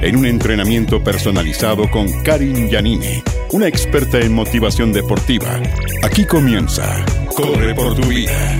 En un entrenamiento personalizado con Karin Yanine, una experta en motivación deportiva. Aquí comienza. Corre por tu vida.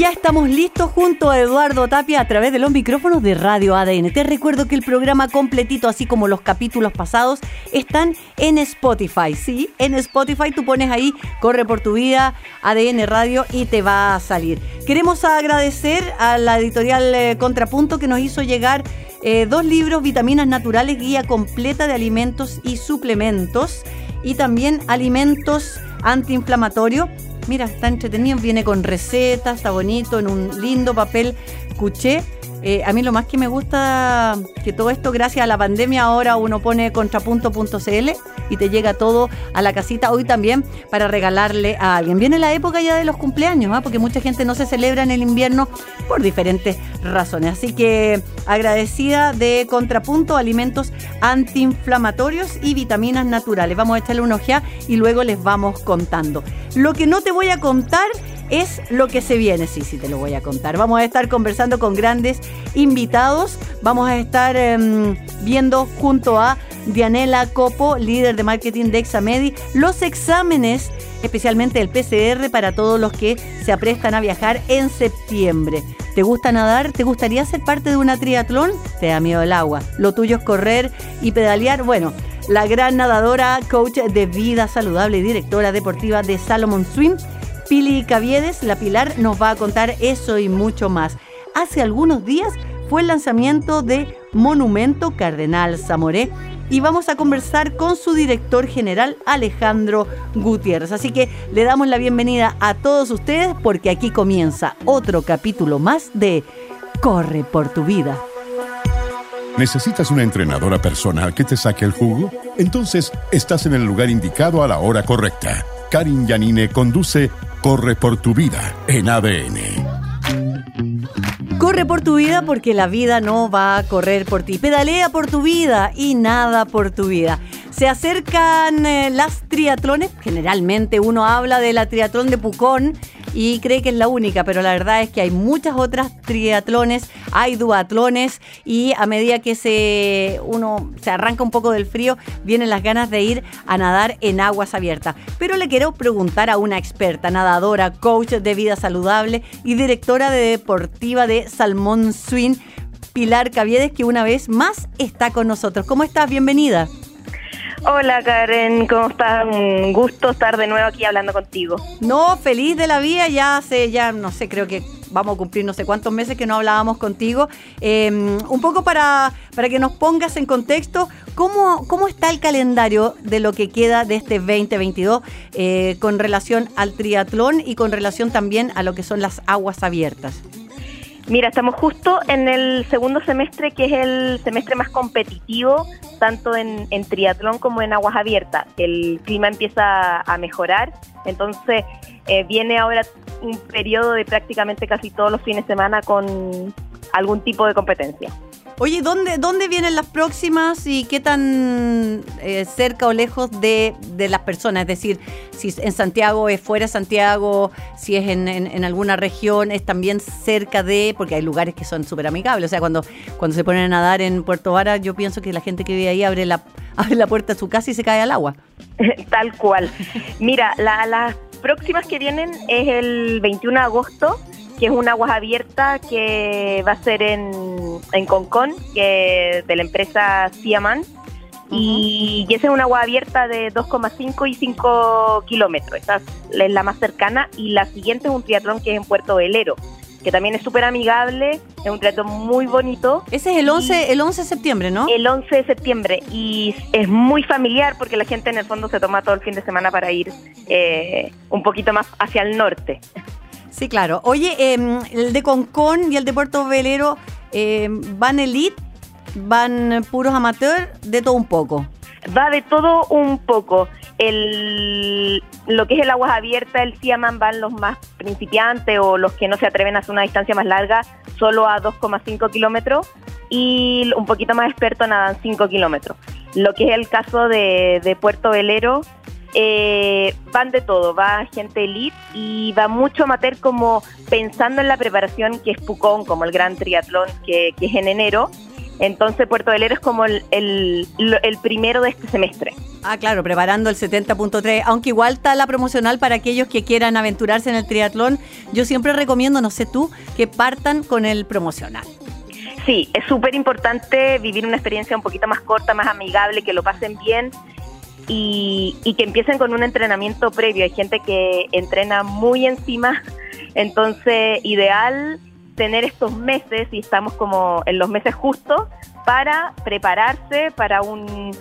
Ya estamos listos junto a Eduardo Tapia a través de los micrófonos de Radio ADN. Te recuerdo que el programa completito, así como los capítulos pasados, están en Spotify. Sí, en Spotify tú pones ahí Corre por tu vida, ADN Radio y te va a salir. Queremos agradecer a la editorial eh, Contrapunto que nos hizo llegar eh, dos libros, Vitaminas Naturales, Guía Completa de Alimentos y Suplementos, y también Alimentos Antiinflamatorios Mira, está entretenido, viene con recetas, está bonito, en un lindo papel cuché. Eh, a mí lo más que me gusta que todo esto, gracias a la pandemia, ahora uno pone contrapunto.cl y te llega todo a la casita hoy también para regalarle a alguien. Viene la época ya de los cumpleaños, ¿ah? porque mucha gente no se celebra en el invierno por diferentes razones. Así que agradecida de Contrapunto, alimentos antiinflamatorios y vitaminas naturales. Vamos a echarle un ojeada y luego les vamos contando. Lo que no te voy a contar es lo que se viene. Sí, sí, te lo voy a contar. Vamos a estar conversando con grandes invitados. Vamos a estar em, viendo junto a Dianela Copo, líder de marketing de Examedi, los exámenes, especialmente el PCR, para todos los que se aprestan a viajar en septiembre. ¿Te gusta nadar? ¿Te gustaría ser parte de una triatlón? Te da miedo el agua. Lo tuyo es correr y pedalear. Bueno, la gran nadadora, coach de vida saludable y directora deportiva de Salomon Swim Pili Caviedes, la Pilar, nos va a contar eso y mucho más. Hace algunos días fue el lanzamiento de Monumento Cardenal Zamoré y vamos a conversar con su director general Alejandro Gutiérrez. Así que le damos la bienvenida a todos ustedes porque aquí comienza otro capítulo más de Corre por tu vida. ¿Necesitas una entrenadora personal que te saque el jugo? Entonces estás en el lugar indicado a la hora correcta. Karin Yanine conduce Corre por tu vida en ADN. Corre por tu vida porque la vida no va a correr por ti. Pedalea por tu vida y nada por tu vida. Se acercan eh, las triatlones. Generalmente uno habla de la triatlón de Pucón y cree que es la única, pero la verdad es que hay muchas otras triatlones, hay duatlones y a medida que se uno se arranca un poco del frío, vienen las ganas de ir a nadar en aguas abiertas. Pero le quiero preguntar a una experta, nadadora, coach de vida saludable y directora de deportiva de Salmón Swing, Pilar Caviedes, que una vez más está con nosotros. ¿Cómo estás? Bienvenida. Hola Karen, ¿cómo estás? Un gusto estar de nuevo aquí hablando contigo. No, feliz de la vida, ya hace, ya no sé, creo que vamos a cumplir no sé cuántos meses que no hablábamos contigo. Em, un poco para, para que nos pongas en contexto, ¿cómo, ¿cómo está el calendario de lo que queda de este 2022 eh, con relación al triatlón y con relación también a lo que son las aguas abiertas? Mira, estamos justo en el segundo semestre, que es el semestre más competitivo, tanto en, triatlón como en aguas abiertas. El clima empieza a mejorar, entonces eh, viene ahora un periodo de prácticamente casi todos los fines de semana con algún tipo de competencia. Oye, ¿dónde, ¿dónde vienen las próximas y qué tan eh, cerca o lejos de, las personas? Es decir, si en Santiago es fuera de Santiago, si es en, alguna región, es también cerca de, porque hay lugares que son súper amigables. O sea, cuando, cuando se ponen a nadar en Puerto Vara, yo pienso que la gente que vive ahí abre la, abre la puerta de su casa y se cae al agua. Tal cual. Mira, las próximas que vienen es el 21 de agosto que es un aguas abierta que va a ser en, en Concón, que de la empresa Siaman. Y, esa es una agua abierta de 2,5 y 5 kilómetros. Esa es la más cercana. Y la siguiente es un triatlón que es en Puerto Velero, que también es súper amigable. Es un triatlón muy bonito. Ese es el 11, el 11 de septiembre, ¿no? El 11 de septiembre. Y es muy familiar porque la gente en el fondo se toma todo el fin de semana para ir eh, un poquito más hacia el norte. Sí, claro. Oye, em, el de Concón y el de Puerto Velero, eh, ¿van elite van puros amateurs, de todo un poco. Va de todo un poco. El, lo que es el aguas abiertas, el Siaman van los más principiantes o los que no se atreven a hacer una distancia más larga, solo a 2,5 kilómetros y un poquito más experto nadan 5 kilómetros. Lo que es el caso de, de Puerto Velero, eh, van de todo, va gente elite y va mucho amateur como pensando en la preparación que es Pucón, como el gran triatlón que, es en enero. Entonces Puerto Velero es como el, el, primero de este semestre. Ah, claro, preparando el 70.3, aunque igual está la promocional para aquellos que quieran aventurarse en el triatlón. Yo siempre recomiendo, no sé tú, que partan con el promocional. Sí, es súper importante vivir una experiencia un poquito más corta, más amigable, que lo pasen bien y, que empiecen con un entrenamiento previo. Hay gente que entrena muy encima, entonces ideal tener estos meses, y estamos como en los meses justos, para prepararse para un,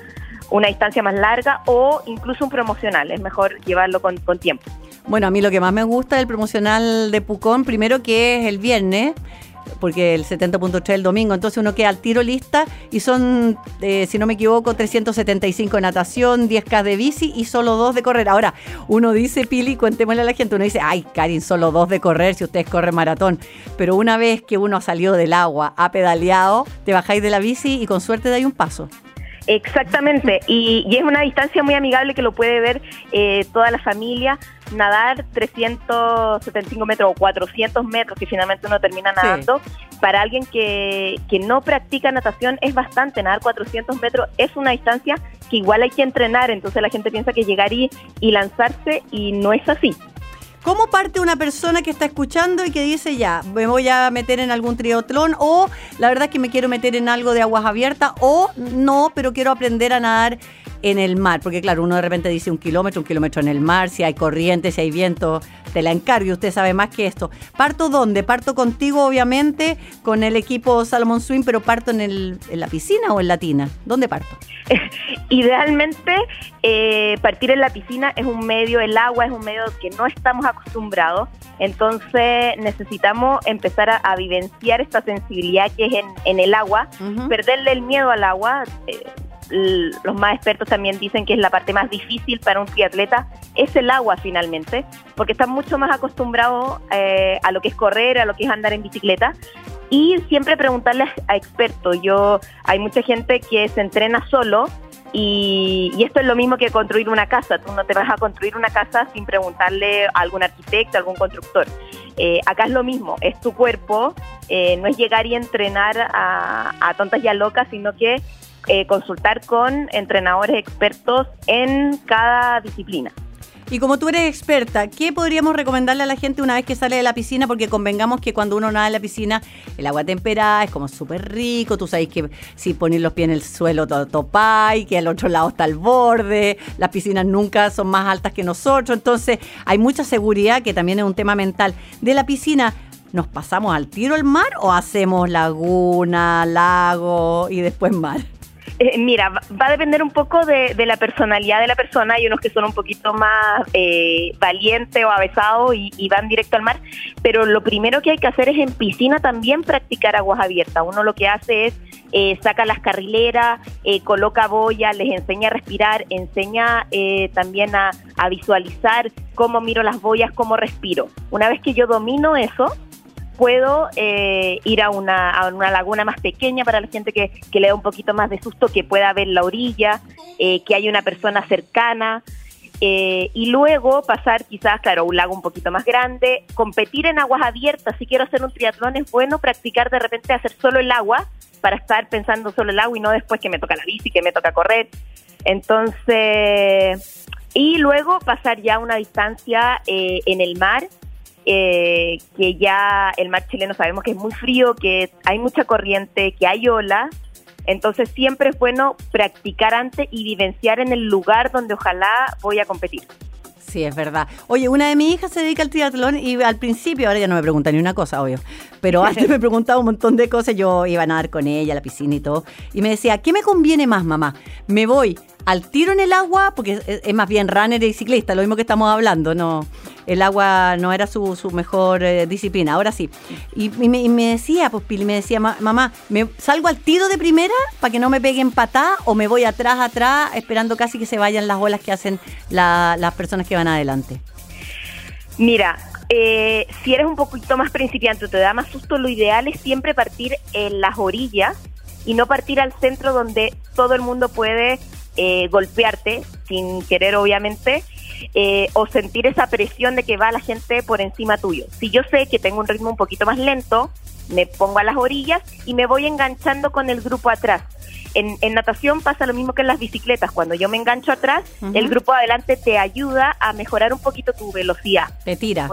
una distancia más larga o incluso un promocional. Es mejor llevarlo con, con tiempo. Bueno, a mí lo que más me gusta del promocional de Pucón, primero que es el viernes, porque el 70.3 el domingo, entonces uno queda al tiro lista y son, eh, si no me equivoco, 375 de natación, 10K de bici y solo dos de correr. Ahora, uno dice, Pili, cuéntemosle a la gente, uno dice, ay, Karin, solo dos de correr si ustedes corren maratón. Pero una vez que uno salió del agua, ha pedaleado, te bajáis de la bici y con suerte dais un paso. Exactamente, y, es una distancia muy amigable que lo puede ver eh, toda la familia. Nadar 375 metros o 400 metros, que finalmente uno termina nadando, para alguien que, que no practica natación es bastante. Nadar 400 metros es una distancia que igual hay que entrenar, entonces la gente piensa que llegar y lanzarse y no es así. ¿Cómo parte una persona que está escuchando y que dice ya, me voy a meter en algún triatlón o la verdad es que me quiero meter en algo de aguas abiertas o no, pero quiero aprender a nadar en el mar? Porque claro, uno de repente dice un kilómetro, un kilómetro en el mar, si hay corriente, si hay viento, te la encargo y usted sabe más que esto. ¿Parto dónde? Parto contigo, obviamente, con el equipo Salomon Swim, pero parto en, el, en la piscina o en la tina. ¿Dónde parto? Idealmente, eh, partir en la piscina es un medio, el agua es un medio que no estamos acostumbrados, entonces necesitamos empezar a, vivenciar esta sensibilidad que es en, el agua, perderle el miedo al agua. Eh, los más expertos también dicen que es la parte más difícil para un triatleta, es el agua finalmente, porque están mucho más acostumbrados eh, a lo que es correr, a lo que es andar en bicicleta, y siempre preguntarles a expertos. Yo hay mucha gente que se entrena solo y, esto es lo mismo que construir una casa. Tú no te vas a construir una casa sin preguntarle a algún arquitecto, a algún constructor. Eh, acá es lo mismo, es tu cuerpo, eh, no es llegar y entrenar a, tontas y a locas, sino que eh, consultar con entrenadores expertos en cada disciplina. Y como tú eres experta, ¿qué podríamos recomendarle a la gente una vez que sale de la piscina? Porque convengamos que cuando uno nada en la piscina, el agua temperada es como súper rico. Tú sabes que si pones los pies en el suelo, topáis, que al otro lado está el borde. Las piscinas nunca son más altas que nosotros. Entonces, hay mucha seguridad, que también es un tema mental. De la piscina, ¿nos pasamos al tiro al mar o hacemos laguna, lago y después mar? Eh, mira, va a depender un poco de, la personalidad de la persona. Hay unos que son un poquito más eh, valientes o avesados y, van directo al mar, pero lo primero que hay que hacer es en piscina también practicar aguas abiertas. Uno lo que hace es eh, saca las carrileras, eh, coloca boya, les enseña a respirar, enseña también a, a visualizar cómo miro las boyas, cómo respiro. Una vez que yo domino eso, puedo eh, ir a una, a una laguna más pequeña para la gente que, le da un poquito más de susto, que pueda ver la orilla, eh, que haya una persona cercana. Eh, y luego pasar quizás, claro, un lago un poquito más grande, competir en aguas abiertas. Si quiero hacer un triatlón es bueno practicar de repente hacer solo el agua para estar pensando solo el agua y no después que me toca la bici, que me toca correr. Entonces, y luego pasar ya una distancia en el mar eh, que ya el mar chileno sabemos que es muy frío, que hay mucha corriente, que hay ola. Entonces siempre es bueno practicar antes y vivenciar en el lugar donde ojalá voy a competir. Sí, es verdad. Oye, una de mis hijas se dedica al triatlón y al principio, ahora ya no me pregunta ni una cosa, obvio, pero antes me preguntaba un montón de cosas, yo iba a nadar con ella a la piscina y todo, y me decía, ¿qué me conviene más, mamá? ¿Me voy al tiro en el agua? Porque es, más bien runner y ciclista, lo mismo que estamos hablando, no el agua no era su, mejor eh, disciplina, ahora sí. Y, me, decía, pues Pili, me decía, mamá, ¿me salgo al tiro de primera para que no me peguen patá o me voy atrás, atrás, esperando casi que se vayan las olas que hacen las personas que van adelante? Mira, eh, si eres un poquito más principiante, te da más susto, lo ideal es siempre partir en las orillas y no partir al centro donde todo el mundo puede eh, golpearte sin querer, obviamente, eh, o sentir esa presión de que va la gente por encima tuyo. Si yo sé que tengo un ritmo un poquito más lento, me pongo a las orillas y me voy enganchando con el grupo atrás. En, natación pasa lo mismo que en las bicicletas. Cuando yo me engancho atrás, el grupo adelante te ayuda a mejorar un poquito tu velocidad. Te tira.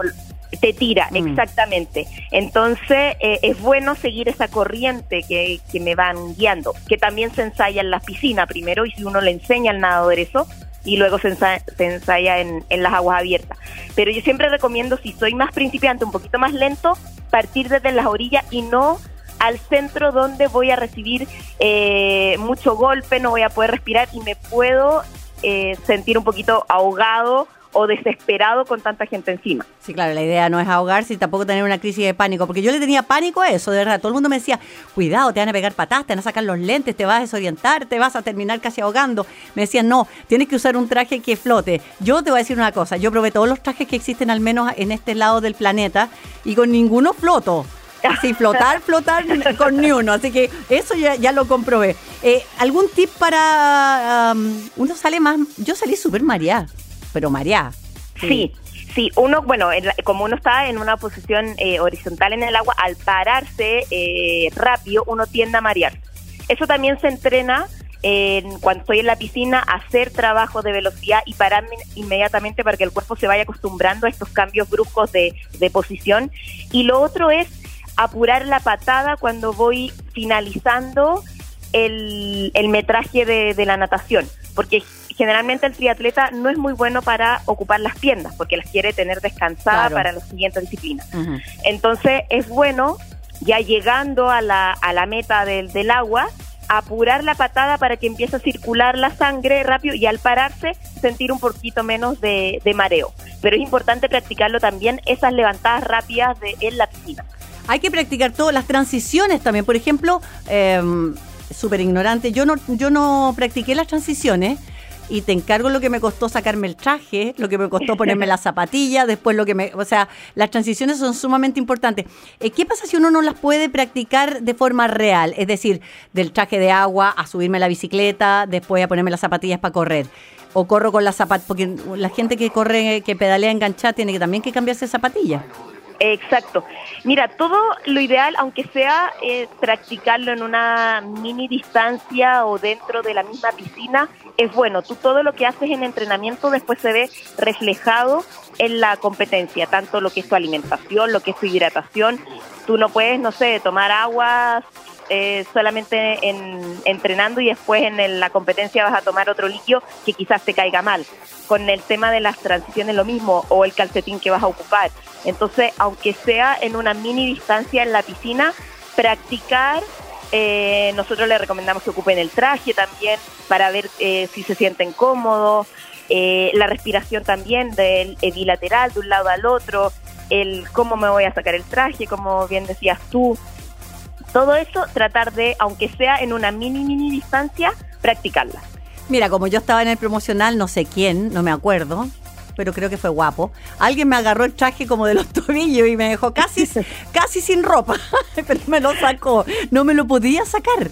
Te tira, mm. exactamente. Entonces eh, es bueno seguir esa corriente que, que me van guiando, que también se ensaya en la piscina primero y si uno le enseña al nadador eso, y luego se ensaya, en, las aguas abiertas. Pero yo siempre recomiendo, si soy más principiante, un poquito más lento, partir desde las orillas y no al centro donde voy a recibir eh, mucho golpe, no voy a poder respirar y me puedo eh, sentir un poquito ahogado o desesperado con tanta gente encima. Sí, claro, la idea no es ahogarse y tampoco tener una crisis de pánico, porque yo le tenía pánico a eso, de verdad. Todo el mundo me decía, cuidado, te van a pegar patadas, te van a sacar los lentes, te vas a desorientar, te vas a terminar casi ahogando. Me decían, no, tienes que usar un traje que flote. Yo te voy a decir una cosa, yo probé todos los trajes que existen al menos en este lado del planeta y con ninguno floto. Así, flotar, flotar con ni uno. Así que eso ya, ya lo comprobé. Eh, ¿Algún tip para... uno sale más... Yo salí súper mareada pero María. Sí. sí. uno, bueno, como uno está en una posición eh, horizontal en el agua, al pararse eh, rápido, uno tiende a marear. Eso también se entrena cuando estoy en la piscina hacer trabajo de velocidad y pararme inmediatamente para que el cuerpo se vaya acostumbrando a estos cambios bruscos de, posición. Y lo otro es apurar la patada cuando voy finalizando el, metraje de, de la natación, porque generalmente el triatleta no es muy bueno para ocupar las piernas porque las quiere tener descansadas para las siguientes disciplinas. Entonces es bueno, ya llegando a la, a la meta del, del agua, apurar la patada para que empiece a circular la sangre rápido y al pararse sentir un poquito menos de, mareo. Pero es importante practicarlo también esas levantadas rápidas de, en la piscina. Hay que practicar todas las transiciones también. Por ejemplo, eh, súper ignorante, yo no, yo no practiqué las transiciones y te encargo lo que me costó sacarme el traje, lo que me costó ponerme la zapatilla, después lo que me... O sea, las transiciones son sumamente importantes. Eh, ¿Qué pasa si uno no las puede practicar de forma real? Es decir, del traje de agua a subirme a la bicicleta, después a ponerme las zapatillas para correr. O corro con las zapatillas, porque la gente que corre, que pedalea enganchada, tiene que también que cambiarse zapatillas. Exacto. Mira, todo lo ideal, aunque sea eh, practicarlo en una mini distancia o dentro de la misma piscina, es bueno. Tú todo lo que haces en entrenamiento después se ve reflejado en la competencia, tanto lo que es tu alimentación, lo que es tu hidratación. Tú no puedes, no sé, tomar agua eh, solamente en, entrenando y después en la competencia vas a tomar otro líquido que quizás te caiga mal. Con el tema de las transiciones lo mismo, o el calcetín que vas a ocupar. Entonces, aunque sea en una mini distancia en la piscina, practicar eh, nosotros le recomendamos que ocupen el traje también para ver eh, si se sienten cómodos. Eh, la respiración también del bilateral de un lado al otro, el cómo me voy a sacar el traje, como bien decías tú. Todo eso tratar de, aunque sea en una mini, mini distancia, practicarla. Mira, como yo estaba en el promocional, no sé quién, no me acuerdo, pero creo que fue guapo. Alguien me agarró el traje como de los tobillos y me dejó casi, casi sin ropa, pero me lo sacó. No me lo podía sacar.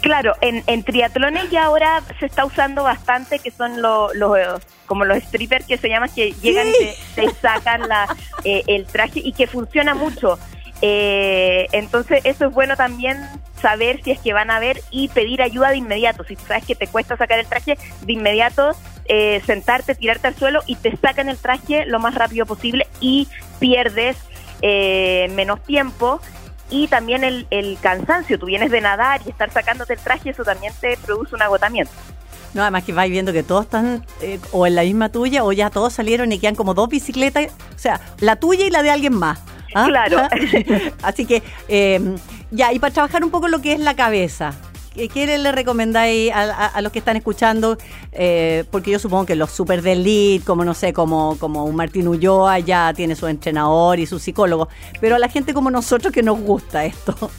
Claro, en, en triatlones ya ahora se está usando bastante, que son los, los como los strippers que se llaman, que llegan y te, sacan la, eh, el traje y que funciona mucho. Eh, entonces eso es bueno también saber si es que van a ver y pedir ayuda de inmediato. Si sabes que te cuesta sacar el traje, de inmediato eh, sentarte, tirarte al suelo y te sacan el traje lo más rápido posible y pierdes eh, menos tiempo y también el, el, cansancio. Tú vienes de nadar y estar sacándote el traje, eso también te produce un agotamiento. No, además que vais viendo que todos están eh, o en la misma tuya o ya todos salieron y quedan como dos bicicletas, o sea, la tuya y la de alguien más. ¿Ah? Claro. Así que, eh, ya, y para trabajar un poco lo que es la cabeza, ¿qué, le recomendáis a, a- a los que están escuchando? Eh, porque yo supongo que los super de elite, como no sé, como, como un Martín Ulloa, ya tiene su entrenador y su psicólogo, pero a la gente como nosotros que nos gusta esto.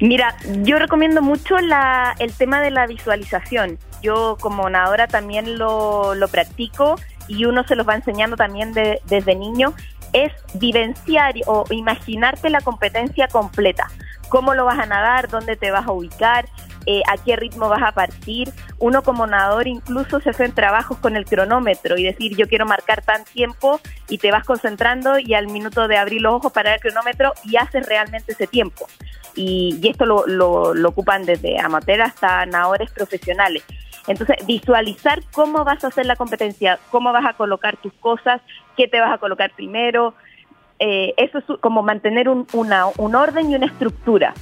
Mira, yo recomiendo mucho la, el tema de la visualización. Yo como nadadora también lo, lo practico y uno se los va enseñando también de- desde niño. Es vivenciar o imaginarte la competencia completa. Cómo lo vas a nadar, dónde te vas a ubicar, eh, a qué ritmo vas a partir. Uno como nadador incluso se hace en trabajos con el cronómetro y decir yo quiero marcar tan tiempo y te vas concentrando y al minuto de abrir los ojos para el cronómetro y haces realmente ese tiempo y, esto lo, lo, lo ocupan desde amateur hasta nadadores profesionales. Entonces, visualizar cómo vas a hacer la competencia, cómo vas a colocar tus cosas, qué te vas a colocar primero, eh, eso es como mantener un, una, un orden y una estructura.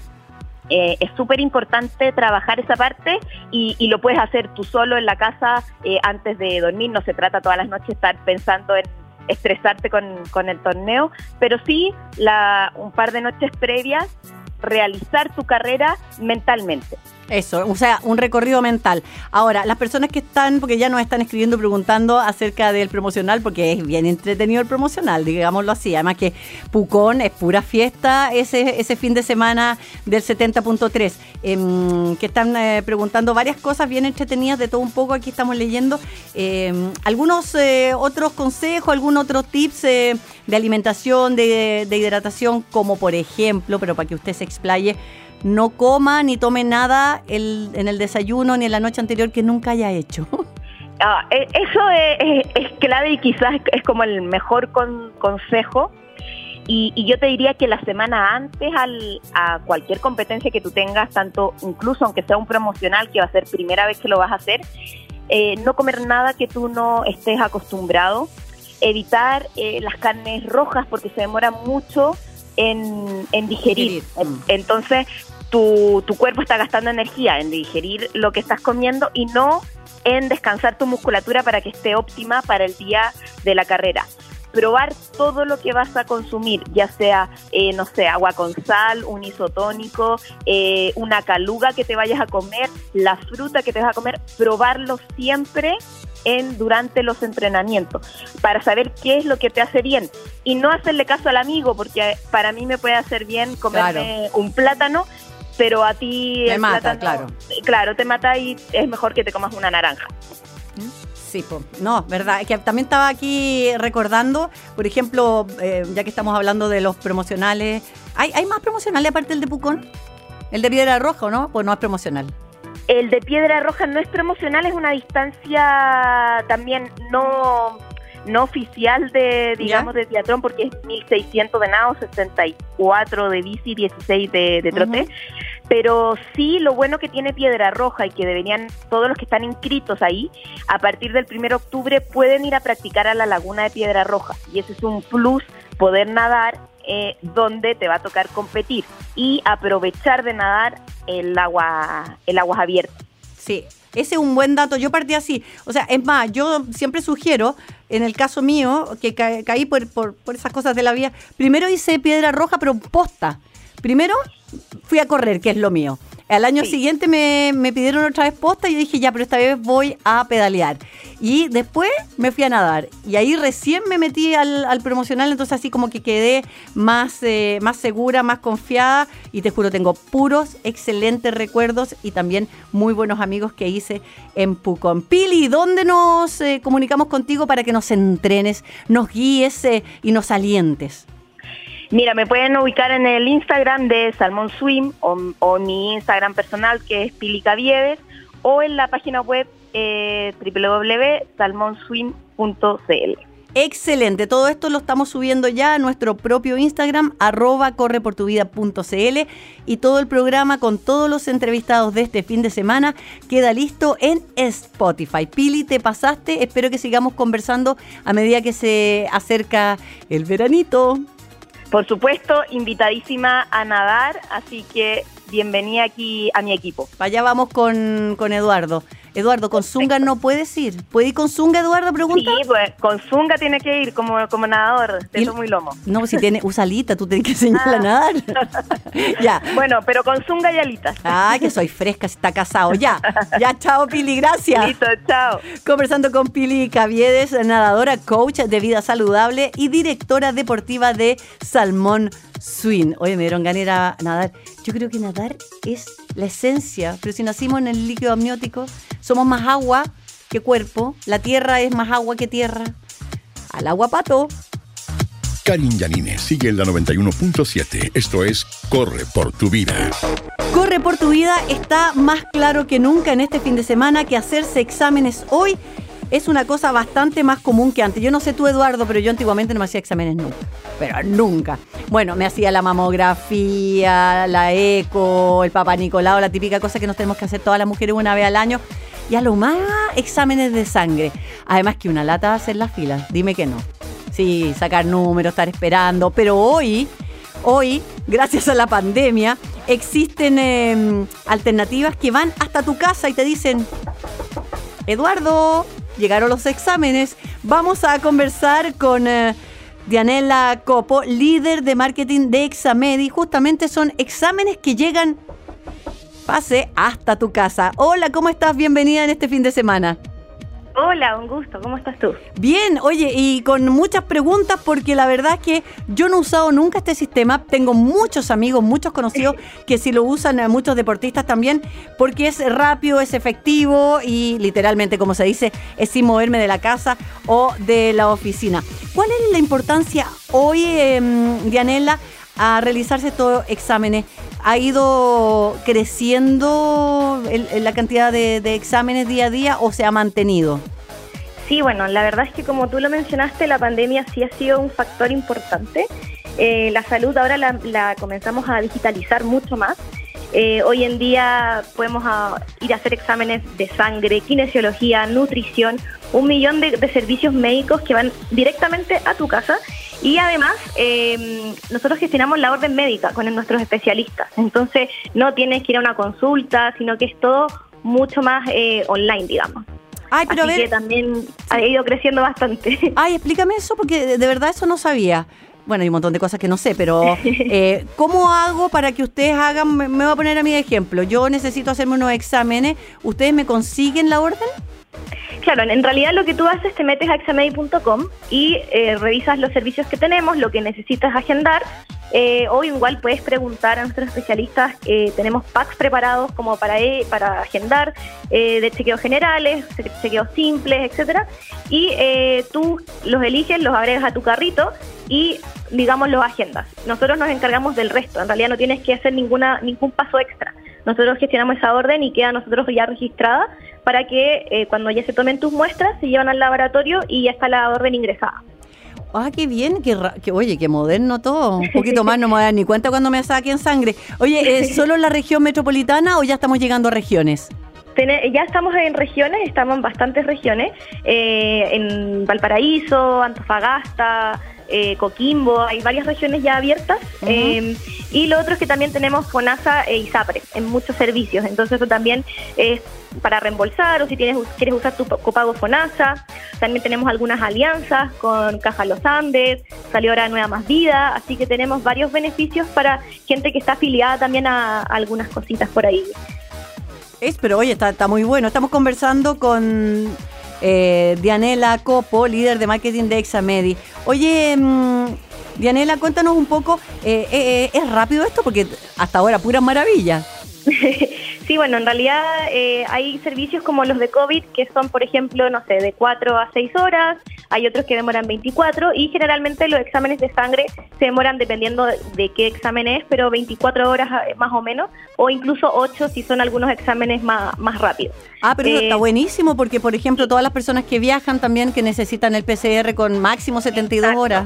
Eh, es súper importante trabajar esa parte y, lo puedes hacer tú solo en la casa eh, antes de dormir. No se trata todas las noches estar pensando en estresarte con, con el torneo, pero sí la, un par de noches previas realizar tu carrera mentalmente. Eso, o sea, un recorrido mental. Ahora, las personas que están, porque ya nos están escribiendo preguntando acerca del promocional, porque es bien entretenido el promocional, digámoslo así. Además que Pucón es pura fiesta ese, ese fin de semana del 70.3. Em, que están eh, preguntando varias cosas bien entretenidas de todo un poco. Aquí estamos leyendo em, algunos eh, otros consejos, algunos otros tips eh, de alimentación, de, de hidratación, como por ejemplo, pero para que usted se explaye, no coma ni tome nada el- en el desayuno ni en la noche anterior que nunca haya hecho. Ah, e- eso es, es- es clave y quizás es como el mejor con- consejo. Y, y yo te diría que la semana antes al- a cualquier competencia que tú tengas, tanto incluso aunque sea un promocional que va a ser primera vez que lo vas a hacer, eh, no comer nada que tú no estés acostumbrado, evitar eh, las carnes rojas porque se demora mucho en, en digerir. Digerir, mm. Entonces tu, tu cuerpo está gastando energía en digerir lo que estás comiendo y no en descansar tu musculatura para que esté óptima para el día de la carrera. Probar todo lo que vas a consumir, ya sea, eh, no sé, agua con sal, un isotónico, eh, una caluga que te vayas a comer, la fruta que te vas a comer, probarlo siempre en durante los entrenamientos para saber qué es lo que te hace bien y no hacerle caso al amigo porque para mí me puede hacer bien comerme un plátano pero a ti Te mata, plátano- claro. claro te mata y es mejor que te comas una naranja Sí, po. no, verdad. Es que también estaba aquí recordando, por ejemplo, eh, ya que estamos hablando de los promocionales, ¿hay, ¿hay más promocionales aparte del de Pucón? El de Piedra Roja, ¿no? Pues no es promocional. El de Piedra Roja no es promocional, es una distancia también no, no oficial de, digamos, de triatlón, porque es 1600 de nado, 64 de bici, 16 de, de trote. Pero sí, lo bueno que tiene Piedra Roja y que deberían, todos los que están inscritos ahí, a partir del 1 de octubre pueden ir a practicar a la laguna de Piedra Roja. Y ese es un plus, poder nadar eh, donde te va a tocar competir y aprovechar de nadar el agua, el aguas abiertas. Sí, ese es un buen dato. Yo partí así. O sea, es más, yo siempre sugiero, en el caso mío, que ca- caí por, por, por esas cosas de la vida, primero hice piedra roja, pero posta. Primero fui a correr, que es lo mío. Al año Sí. siguiente me, me pidieron otra vez posta y yo dije, ya, pero esta vez voy a pedalear. Y después me fui a nadar. Y ahí recién me metí al, al promocional, entonces así como que quedé más, eh, más segura, más confiada. Y te juro, tengo puros, excelentes recuerdos y también muy buenos amigos que hice en Pucón. Pili, ¿dónde nos eh, comunicamos contigo para que nos entrenes, nos guíes eh, y nos alientes? Mira, me pueden ubicar en el Instagram de Salmon Swim o, o mi Instagram personal que es Pili Caviedes o en la página web eh, www.salmonswim.cl. Excelente, todo esto lo estamos subiendo ya a nuestro propio Instagram, arroba correportuvida.cl y todo el programa con todos los entrevistados de este fin de semana queda listo en Spotify. Pili, te pasaste, espero que sigamos conversando a medida que se acerca el veranito. Por supuesto, invitadísima a nadar, así que bienvenida aquí a mi equipo. Allá vamos con, con Eduardo. Eduardo, con Zunga no puedes ir. ¿Puede ir con Zunga, Eduardo? Pregunta. Sí, pues con Zunga tiene que ir como, como nadador, de muy lomo. No, si tiene, usa alita, tú tienes que enseñarle a Ah. nadar. ya. Bueno, pero con Zunga y alitas. Ah, que soy fresca, si está casado. Ya, ya, chao, Pili, gracias. Listo, chao. Conversando con Pili Caviedes, nadadora, coach de vida saludable y directora deportiva de Salmón Swing. Oye, me dieron ganas de nadar. Yo creo que nadar es la esencia, pero si nacimos en el líquido amniótico, somos más agua que cuerpo. La tierra es más agua que tierra. Al agua pato. Karin Yanine sigue en la 91.7. Esto es Corre por tu vida. Corre por tu vida está más claro que nunca en este fin de semana que hacerse exámenes hoy es una cosa bastante más común que antes. Yo no sé tú, Eduardo, pero yo antiguamente no me hacía exámenes nunca. Pero nunca. Bueno, me hacía la mamografía, la eco, el papá Nicolau, la típica cosa que nos tenemos que hacer todas las mujeres una vez al año. Y a lo más, exámenes de sangre. Además que una lata va hacer la fila. Dime que no. Sí, sacar números, estar esperando. Pero hoy, hoy, gracias a la pandemia, existen eh, alternativas que van hasta tu casa y te dicen, Eduardo, llegaron los exámenes. Vamos a conversar con eh, Dianela Copo, líder de marketing de Examedi. Justamente son exámenes que llegan, pase, hasta tu casa. Hola, ¿cómo estás? Bienvenida en este fin de semana. Hola, un gusto. ¿Cómo estás tú? Bien, oye, y con muchas preguntas porque la verdad es que yo no he usado nunca este sistema. Tengo muchos amigos, muchos conocidos que sí lo usan, eh, muchos deportistas también, porque es rápido, es efectivo y literalmente, como se dice, es sin moverme de la casa o de la oficina. ¿Cuál es la importancia hoy, eh, Dianela, a realizarse estos exámenes? ¿Ha ido creciendo el- la cantidad de, de exámenes día a día o se ha mantenido? Sí, bueno, la verdad es que como tú lo mencionaste, la pandemia sí ha sido un factor importante. Eh, la salud ahora la, la comenzamos a digitalizar mucho más. Eh, hoy en día podemos ah, ir a hacer exámenes de sangre, kinesiología, nutrición, un millón de, de servicios médicos que van directamente a tu casa y además eh, nosotros gestionamos la orden médica con nuestros especialistas. Entonces no tienes que ir a una consulta, sino que es todo mucho más eh, online, digamos. Ay, pero Así a que también ha ido creciendo bastante. ay, explícame eso porque de verdad eso no sabía. Bueno, hay un montón de cosas que no sé, pero eh, ¿cómo hago para que ustedes hagan? Me, me voy a poner a mi ejemplo. Yo necesito hacerme unos exámenes. ¿Ustedes me consiguen la orden? Claro, en realidad lo que tú haces, te metes a examedi.com y eh, revisas los servicios que tenemos, lo que necesitas agendar. Eh, o igual puedes preguntar a nuestros especialistas, eh, tenemos packs preparados como para, e- para agendar, eh, de chequeos generales, che- chequeos simples, etcétera Y eh, tú los eliges, los agregas a tu carrito y, digamos, los agendas. Nosotros nos encargamos del resto, en realidad no tienes que hacer ninguna ningún paso extra. Nosotros gestionamos esa orden y queda nosotros ya registrada para que eh, cuando ya se tomen tus muestras se llevan al laboratorio y ya está la orden ingresada. Ah, qué bien, qué, ra- qué- oye, qué moderno todo. Un poquito más, no me voy a dar ni cuenta cuando me saquen sangre. Oye, ¿es solo en la región metropolitana o ya estamos llegando a regiones? Ya estamos en regiones, estamos en bastantes regiones, eh, en Valparaíso, Antofagasta, eh, Coquimbo, hay varias regiones ya abiertas. Eh, y lo otro es que también tenemos FONASA e ISAPRE en muchos servicios, entonces eso también es para reembolsar o si tienes, quieres usar tu copago FONASA. También tenemos algunas alianzas con Caja Los Andes, salió ahora Nueva Más Vida, así que tenemos varios beneficios para gente que está afiliada también a, a algunas cositas por ahí. Es, pero oye, está, está muy bueno. Estamos conversando con eh, Dianela Copo, líder de marketing de Examedi. Oye, mm, Dianela, cuéntanos un poco, eh, eh, ¿es rápido esto? Porque hasta ahora pura maravilla. Sí, bueno, en realidad eh, hay servicios como los de COVID que son, por ejemplo, no sé, de 4 a 6 horas, hay otros que demoran 24 y generalmente los exámenes de sangre se demoran dependiendo de, qué examen es, pero 24 horas eh, más o menos, o incluso 8 si son algunos exámenes más, más rápidos. Ah, pero eso Eh, está buenísimo porque, por ejemplo, todas las personas que viajan también que necesitan el PCR con máximo 72 Exacto. horas.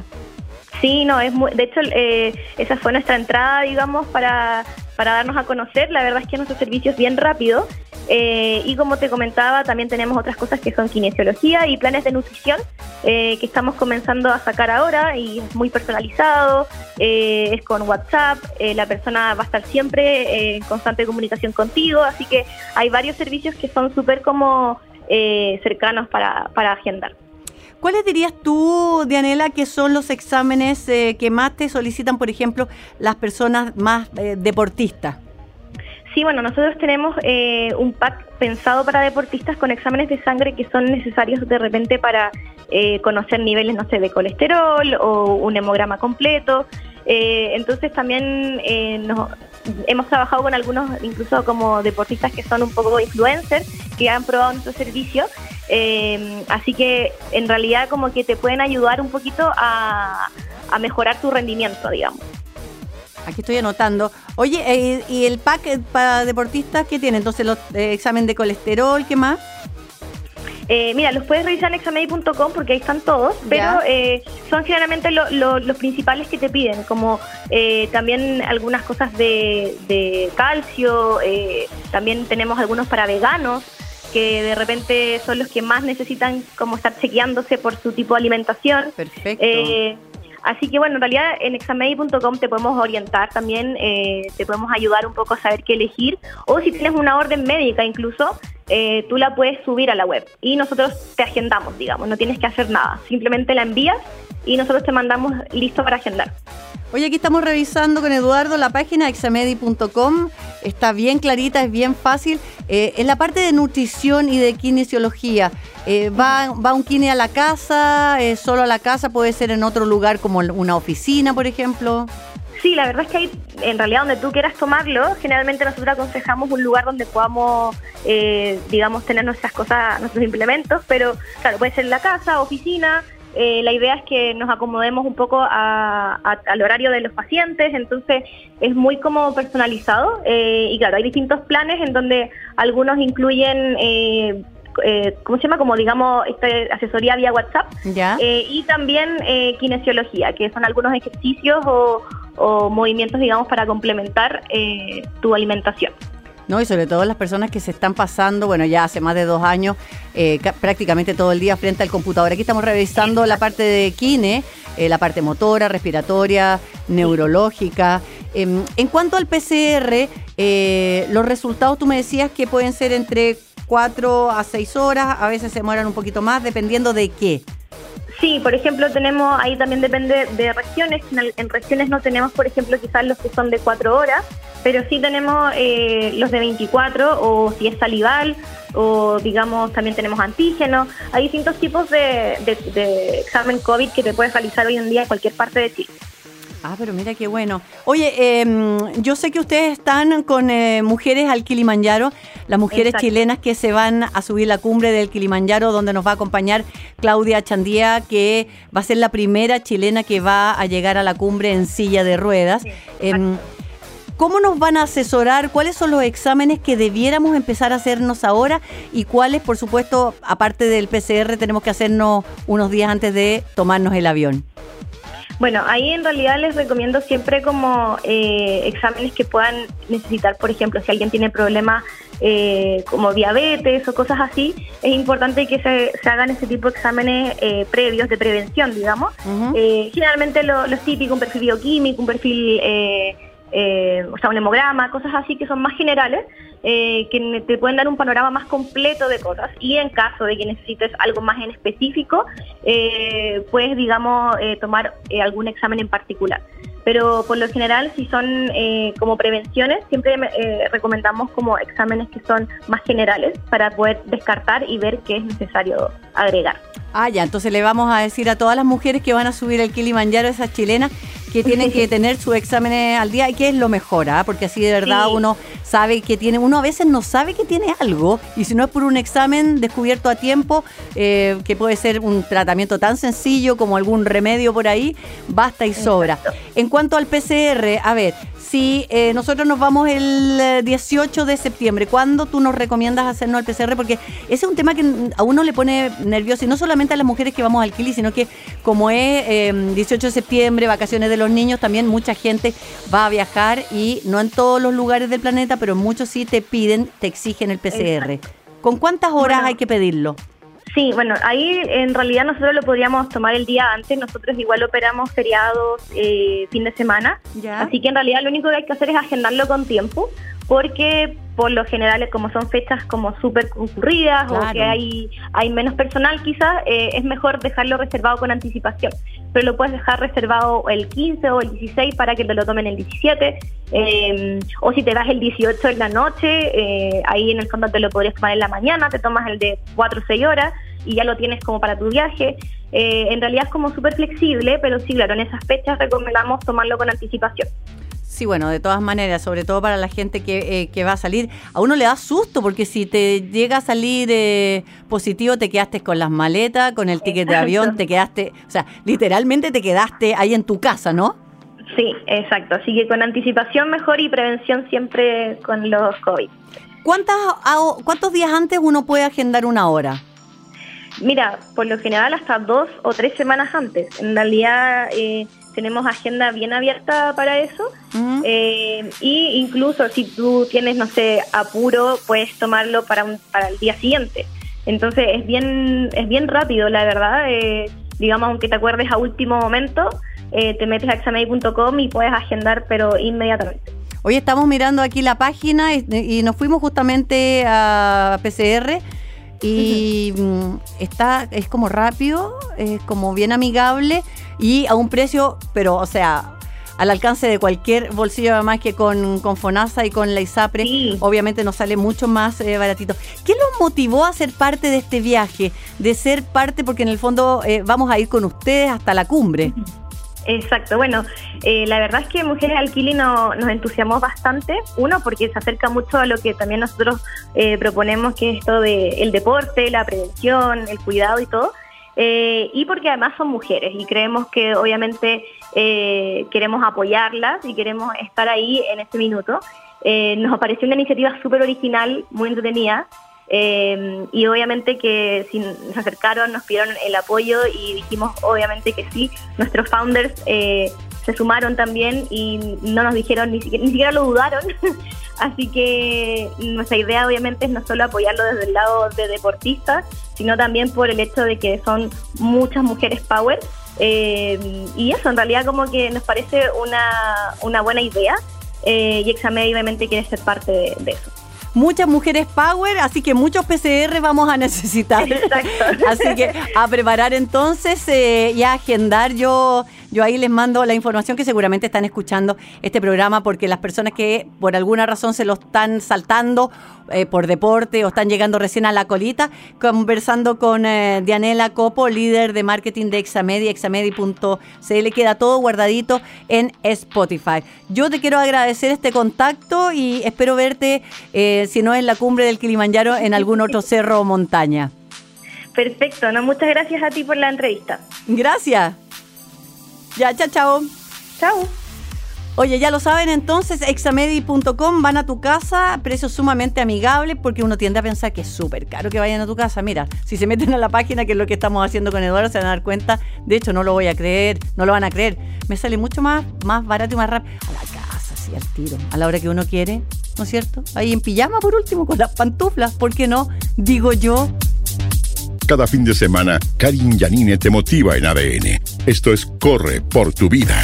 Sí, no, es muy, de hecho eh, esa fue nuestra entrada, digamos, para, para darnos a conocer. La verdad es que nuestro servicio es bien rápido Eh, y como te comentaba, también tenemos otras cosas que son kinesiología y planes de nutrición eh, que estamos comenzando a sacar ahora y es muy personalizado, es con WhatsApp, la persona va a estar siempre en constante comunicación contigo, así que hay varios servicios que son súper como cercanos para, para agendar. ¿Cuáles dirías tú, Dianela, que son los exámenes que más te solicitan, por ejemplo, las personas más deportistas? Sí, bueno, nosotros tenemos eh, un pack pensado para deportistas con exámenes de sangre que son necesarios de repente para eh, conocer niveles, no sé, de colesterol o un hemograma completo. Eh, entonces también nos, hemos trabajado con algunos, incluso como deportistas que son un poco influencers, que han probado nuestro servicio. así que en realidad como que te pueden ayudar un poquito a mejorar tu rendimiento, digamos. Aquí estoy anotando. Oye, eh, ¿y el pack para deportistas qué tiene? Entonces, los eh, examen de colesterol, ¿qué más? Eh, mira, los puedes revisar en examedi.com porque ahí están todos, pero son generalmente los principales que te piden, como también algunas cosas de, de calcio, también tenemos algunos para veganos, que de repente son los que más necesitan como estar chequeándose por su tipo de alimentación. Perfecto. Así que bueno, en realidad en examedi.com te podemos orientar también, eh, te podemos ayudar un poco a saber qué elegir. O si tienes una orden médica incluso, eh, tú la puedes subir a la web y nosotros te agendamos, digamos, no tienes que hacer nada, simplemente la envías y nosotros te mandamos listo para agendar. Oye, aquí estamos revisando con Eduardo la página examedi.com. Está bien clarita, es bien fácil. Eh, en la parte de nutrición y de kinesiología, eh, ¿va, ¿va un kine a la casa? Eh, ¿Solo a la casa? ¿Puede ser en otro lugar como una oficina, por ejemplo? Sí, la verdad es que hay, en realidad donde tú quieras tomarlo, generalmente nosotros aconsejamos un lugar donde podamos, digamos, tener nuestras cosas, nuestros implementos, pero claro, puede ser en la casa, oficina, eh, la idea es que nos acomodemos un poco al horario de los pacientes, entonces es muy como personalizado eh, y claro, hay distintos planes en donde algunos incluyen... Eh, ¿cómo se llama? Como digamos, este, asesoría vía WhatsApp. y también kinesiología, que son algunos ejercicios o, o movimientos, digamos, para complementar tu alimentación. ¿No? Y sobre todo las personas que se están pasando, bueno, ya hace más de dos años, eh, prácticamente todo el día frente al computador. Aquí estamos revisando la parte de kine, eh, la parte motora, respiratoria, neurológica. Em, en cuanto al PCR, eh, los resultados tú me decías que pueden ser entre cuatro a seis horas, a veces se demoran un poquito más, dependiendo de qué. Sí, por ejemplo, tenemos, ahí también depende de regiones. En, regiones no tenemos, por ejemplo, quizás los que son de cuatro horas, pero sí tenemos eh, los de 24 o si es salival o digamos también tenemos antígenos. Hay distintos tipos de, examen COVID que te puedes realizar hoy en día en cualquier parte de Chile. Ah, pero mira qué bueno. Oye, em, yo sé que ustedes están con eh, mujeres al Kilimanjaro, las mujeres chilenas que se van a subir la cumbre del Kilimanjaro, donde nos va a acompañar Claudia Chandía, que va a ser la primera chilena que va a llegar a la cumbre en silla de ruedas. Em, ¿Cómo nos van a asesorar? ¿Cuáles son los exámenes que debiéramos empezar a hacernos ahora? Y cuáles, por supuesto, aparte del PCR, tenemos que hacernos unos días antes de tomarnos el avión. Bueno, ahí en realidad les recomiendo siempre como eh, exámenes que puedan necesitar, por ejemplo, si alguien tiene problemas eh, como diabetes o cosas así, es importante que se, hagan ese tipo de exámenes eh, previos de prevención, digamos. generalmente lo, lo, típico, un perfil bioquímico, un perfil eh, o sea, un hemograma, cosas así que son más generales, eh, que te pueden dar un panorama más completo de cosas. Y en caso de que necesites algo más en específico, eh, puedes, digamos, eh, tomar algún examen en particular. Pero por lo general, si son como prevenciones, siempre recomendamos como exámenes que son más generales para poder descartar y ver qué es necesario agregar. Ah, ya, entonces le vamos a decir a todas las mujeres que van a subir el Kilimanjaro, esas chilenas, que tienen que tener su exámenes al día y que es lo mejor, ¿ah? porque así de verdad uno sabe que tiene, uno a veces no sabe que tiene algo y si no es por un examen descubierto a tiempo, eh, que puede ser un tratamiento tan sencillo como algún remedio por ahí, basta y sobra. En cuanto al PCR, a ver, si eh, nosotros nos vamos el 18 eh, de septiembre, ¿cuándo tú nos recomiendas hacernos el PCR? Porque ese es un tema que a uno le pone nervioso y no solamente a las mujeres que vamos al Kili, sino que como es 18 de septiembre, vacaciones de los niños, también mucha gente va a viajar y no en todos los lugares del planeta, pero muchos sí te piden, te exigen el PCR. ¿Con cuántas horas hay que pedirlo? Sí, bueno, ahí en realidad nosotros lo podríamos tomar el día antes, nosotros igual operamos feriados, eh, fin de semana, así que en realidad lo único que hay que hacer es agendarlo con tiempo, porque por lo general, como son fechas como súper concurridas o que hay, hay menos personal quizás, eh, es mejor dejarlo reservado con anticipación. Pero lo puedes dejar reservado el 15 o el 16 para que te lo tomen el 17. Eh, o si te das el 18 en la noche, eh, ahí en el fondo te lo podrías tomar en la mañana, te tomas el de 4 o 6 horas y ya lo tienes como para tu viaje. en realidad es como súper flexible, pero sí, claro, en esas fechas recomendamos tomarlo con anticipación. Sí, bueno, de todas maneras, sobre todo para la gente que, eh, va a salir, a uno le da susto porque si te llega a salir eh, positivo, te quedaste con las maletas, con el ticket de avión, te quedaste, o sea, literalmente te quedaste ahí en tu casa, ¿no? Sí, exacto. Así que con anticipación mejor y prevención siempre con los COVID. ¿Cuántas, ¿Cuántos días antes uno puede agendar una hora? Mira, por lo general hasta dos o tres semanas antes. En realidad... Eh, tenemos agenda bien abierta para eso. Eh, y incluso si tú tienes, no sé, apuro, puedes tomarlo para, un, para el día siguiente. Entonces es bien, es bien rápido, la verdad. Eh, digamos, aunque te acuerdes a último momento, eh, te metes a examei.com y puedes agendar, pero inmediatamente. Hoy estamos mirando aquí la página y, nos fuimos justamente a PCR y mm, está es como rápido, es como bien amigable y a un precio, pero o sea, al alcance de cualquier bolsillo, además que con, con FONASA y con la ISAPRE, obviamente nos sale mucho más eh, baratito. ¿Qué los motivó a ser parte de este viaje? De ser parte, porque en el fondo eh, vamos a ir con ustedes hasta la cumbre. Exacto, bueno, eh, la verdad es que Mujeres Alquili no, nos entusiasmó bastante, uno porque se acerca mucho a lo que también nosotros proponemos, que es esto de el deporte, la prevención, el cuidado y todo, eh, y porque además son mujeres y creemos que obviamente eh, queremos apoyarlas y queremos estar ahí en este minuto. Eh, nos pareció una iniciativa súper original, muy entretenida. Y obviamente que si nos acercaron, nos pidieron el apoyo y dijimos obviamente que sí. Nuestros founders se sumaron también y no nos dijeron, ni siquiera, ni siquiera lo dudaron. Así que nuestra idea obviamente es no solo apoyarlo desde el lado de deportistas, sino también por el hecho de que son muchas mujeres power. Eh, y eso, en realidad como que nos parece una, una buena idea eh, y Examed obviamente quiere ser parte de, eso muchas mujeres power, así que muchos PCR vamos a necesitar. Exacto. Así que a preparar entonces eh, y a agendar. Yo yo ahí les mando la información que seguramente están escuchando este programa porque las personas que por alguna razón se lo están saltando eh, por deporte o están llegando recién a la colita, conversando con eh, Dianela Copo, líder de marketing de Examedi, examedi.cl, queda todo guardadito en Spotify. Yo te quiero agradecer este contacto y espero verte, eh, si no en la cumbre del Kilimanjaro, en algún otro cerro o montaña. Perfecto, no, muchas gracias a ti por la entrevista. Gracias. Ya, chao, chao. Chao. Oye, ya lo saben entonces, examedi.com, van a tu casa, precios sumamente amigables, porque uno tiende a pensar que es súper caro que vayan a tu casa. Mira, si se meten a la página, que es lo que estamos haciendo con Eduardo, se van a dar cuenta. De hecho, no lo voy a creer, no lo van a creer. Me sale mucho más, más barato y más rápido. A la casa, sí, al tiro, a la hora que uno quiere, ¿no es cierto? Ahí en pijama, por último, con las pantuflas, ¿por qué no? Digo yo. Cada fin de semana, Karin Yanine te motiva en ADN. Esto es Corre por tu vida.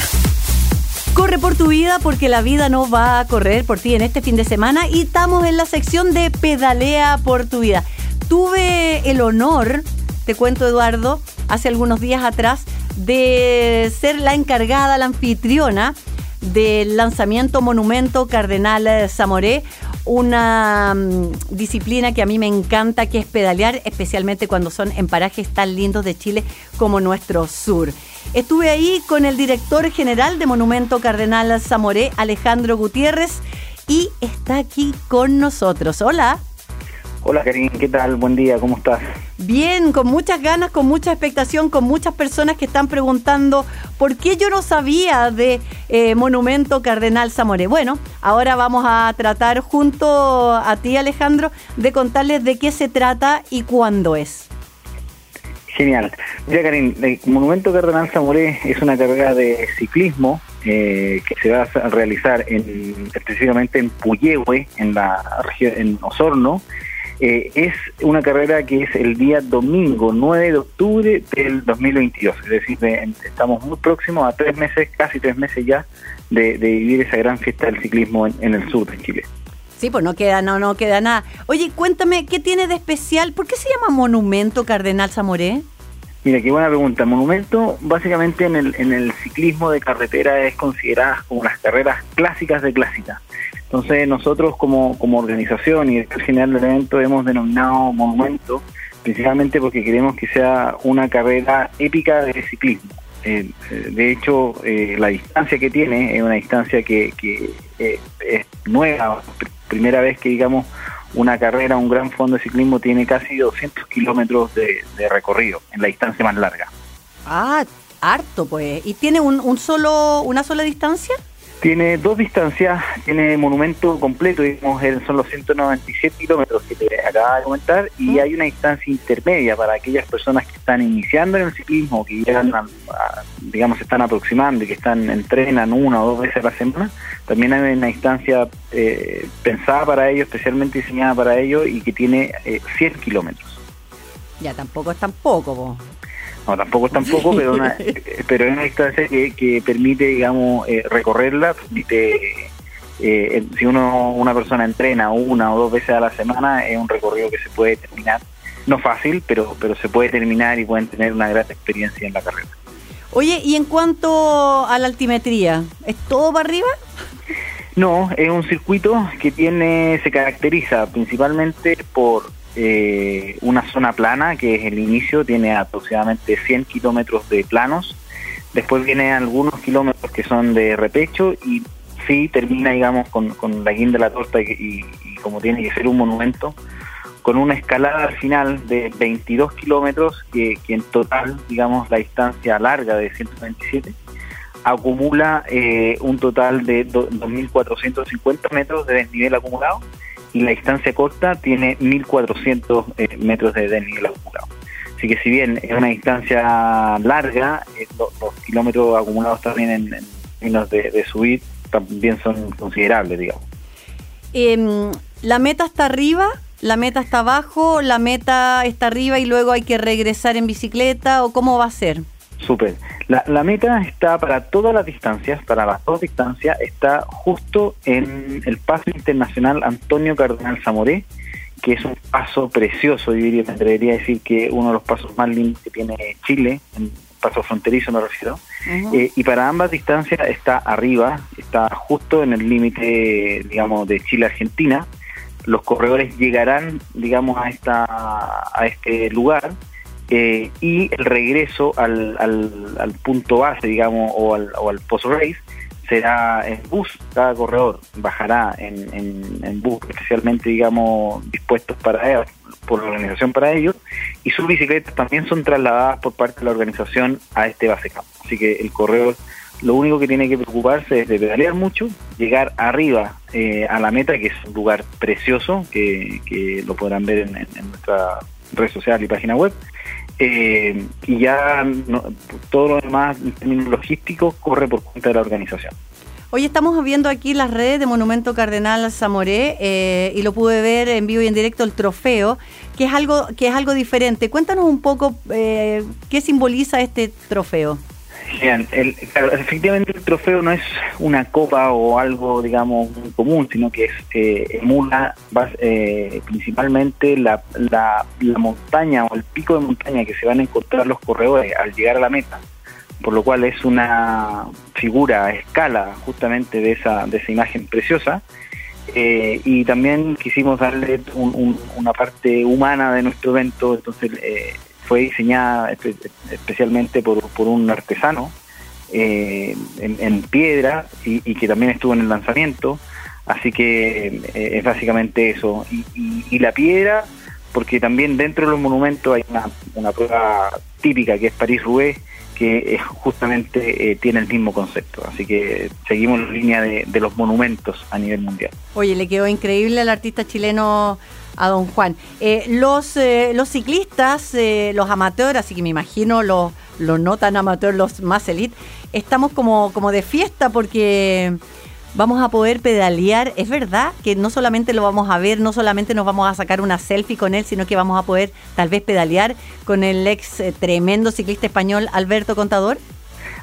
Corre por tu vida porque la vida no va a correr por ti en este fin de semana y estamos en la sección de Pedalea por tu vida. Tuve el honor, te cuento Eduardo, hace algunos días atrás, de ser la encargada, la anfitriona del lanzamiento Monumento Cardenal Zamoré, una mm, disciplina que a mí me encanta, que es pedalear, especialmente cuando son en parajes tan lindos de Chile como nuestro sur. Estuve ahí con el director general de Monumento Cardenal Zamoré, Alejandro Gutiérrez, y está aquí con nosotros. Hola. Hola Karin, ¿qué tal? Buen día, ¿cómo estás? Bien, con muchas ganas, con mucha expectación, con muchas personas que están preguntando por qué yo no sabía de eh, Monumento Cardenal Zamoré. Bueno, ahora vamos a tratar junto a ti Alejandro de contarles de qué se trata y cuándo es. Genial. Mira, Karin, el Monumento Cardenal Zamoré es una carrera de ciclismo eh, que se va a realizar en, específicamente en Puyehue, en la región, en Osorno. Eh, es una carrera que es el día domingo 9 de octubre del 2022, es decir, estamos muy próximos a tres meses, casi tres meses ya, de, vivir esa gran fiesta del ciclismo en, el sur de Chile. Sí, pues no queda, no, no queda nada. Oye, cuéntame, ¿qué tiene de especial? ¿Por qué se llama Monumento Cardenal Zamoré? Mira, qué buena pregunta. Monumento, básicamente en el, en el ciclismo de carretera es considerada como las carreras clásicas de clásica. Entonces nosotros como, como organización y el general del evento hemos denominado Monumento principalmente porque queremos que sea una carrera épica de ciclismo. Eh, de hecho, eh, la distancia que tiene es una distancia que, que eh, es nueva, primera vez que digamos una carrera, un gran fondo de ciclismo tiene casi 200 kilómetros de, recorrido en la distancia más larga. Ah, harto pues. ¿Y tiene un, un solo, una sola distancia? Tiene dos distancias, tiene monumento completo, digamos, son los 197 kilómetros que te acaba de comentar, y hay una distancia intermedia para aquellas personas que están iniciando en el ciclismo, que llegan, digamos, se están aproximando y que están entrenan una o dos veces a la semana. También hay una distancia eh, pensada para ellos, especialmente diseñada para ellos, y que tiene 100 eh, kilómetros. Ya, tampoco es tan poco, no, tampoco es tampoco, pero, una, pero es una distancia que, permite, digamos, eh, recorrerla, permite, eh, si uno una persona entrena una o dos veces a la semana, es un recorrido que se puede terminar, no fácil, pero, pero se puede terminar y pueden tener una gran experiencia en la carrera. Oye, y en cuanto a la altimetría, ¿es todo para arriba? No, es un circuito que tiene, se caracteriza principalmente por eh, una zona plana, que es el inicio, tiene aproximadamente 100 kilómetros de planos. Después vienen algunos kilómetros que son de repecho y sí termina, digamos, con, la guinda de la torta y, como tiene que ser un monumento, con una escalada al final de 22 kilómetros, que, en total, digamos, la distancia larga de 127 acumula eh, un total de 2.450 metros de desnivel acumulado y la distancia corta tiene 1.400 eh, metros de desnivel acumulado. Así que si bien es una distancia larga, eh, los, kilómetros acumulados también en, términos de, subir también son considerables, digamos. Em, ¿La meta está arriba? ¿La meta está abajo? ¿La meta está arriba y luego hay que regresar en bicicleta? ¿O cómo va a ser? Súper. La, meta está para todas las distancias, para las dos distancias, está justo en el paso internacional Antonio Cardenal Zamoré, que es un paso precioso, yo diría, me atrevería a decir que uno de los pasos más lindos que tiene Chile, en paso fronterizo me refiero, eh, y para ambas distancias está arriba, está justo en el límite, digamos, de Chile-Argentina. Los corredores llegarán, digamos, a, esta, a este lugar eh, y el regreso al, al, punto base, digamos, o al, o al post-race será en bus, cada corredor bajará en, en, bus especialmente, digamos, dispuestos para por la organización para ello, y sus bicicletas también son trasladadas por parte de la organización a este base campo. Así que el corredor lo único que tiene que preocuparse es de pedalear mucho, llegar arriba eh, a la meta, que es un lugar precioso, que, que lo podrán ver en nuestra red social y página web, eh, y ya todo lo demás en términos logísticos corre por cuenta de la organización. Hoy estamos viendo aquí las redes de Monumento Cardenal Zamoré eh, y lo pude ver en vivo y en directo el trofeo, que es algo que es algo diferente. Cuéntanos un poco eh, qué simboliza este trofeo. Bien, el, efectivamente el trofeo no es una copa o algo, digamos, común, sino que es, eh, emula eh, principalmente la, la, montaña o el pico de montaña que se van a encontrar los corredores al llegar a la meta, por lo cual es una figura a escala justamente de esa, de esa imagen preciosa. Eh, y también quisimos darle una parte humana de nuestro evento, entonces eh, fue diseñada especialmente por, un artesano eh, en, piedra y, que también estuvo en el lanzamiento. Así que eh, es básicamente eso. Y, la piedra, porque también dentro de los monumentos hay una, prueba típica que es París-Roubaix, que es justamente eh, tiene el mismo concepto. Así que seguimos la línea de, de los monumentos a nivel mundial. Oye, le quedó increíble al artista chileno a don Juan. Eh, los, eh, los ciclistas, eh, los amateurs, así que me imagino los, los no tan amateurs, los más elite, estamos como, como de fiesta porque vamos a poder pedalear. Es verdad que no solamente lo vamos a ver, no solamente nos vamos a sacar una selfie con él, sino que vamos a poder tal vez pedalear con el ex tremendo ciclista español Alberto Contador.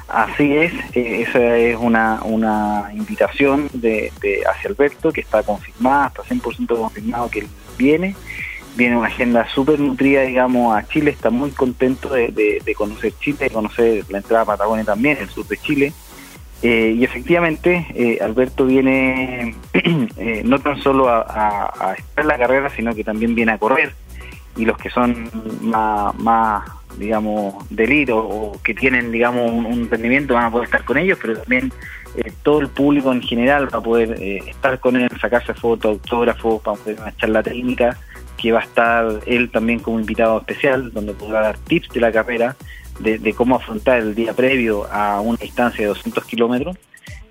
Así es, esa es una, una invitación de, hacia Alberto que está confirmada, está 100% confirmado que él viene. Viene una agenda súper nutrida, digamos, a Chile. Está muy contento de, conocer Chile, de conocer la entrada a Patagonia también, el sur de Chile. Eh, y efectivamente, eh, Alberto viene eh, no tan solo a, a, estar en la carrera, sino que también viene a correr. Y los que son más, más digamos, delito o que tienen, digamos, un, rendimiento van a poder estar con ellos, pero también eh, todo el público en general va a poder eh, estar con él, sacarse fotos, autógrafos, para poder una charla técnica que va a estar él también como invitado especial, donde podrá dar tips de la carrera, de, cómo afrontar el día previo a una distancia de 200 kilómetros,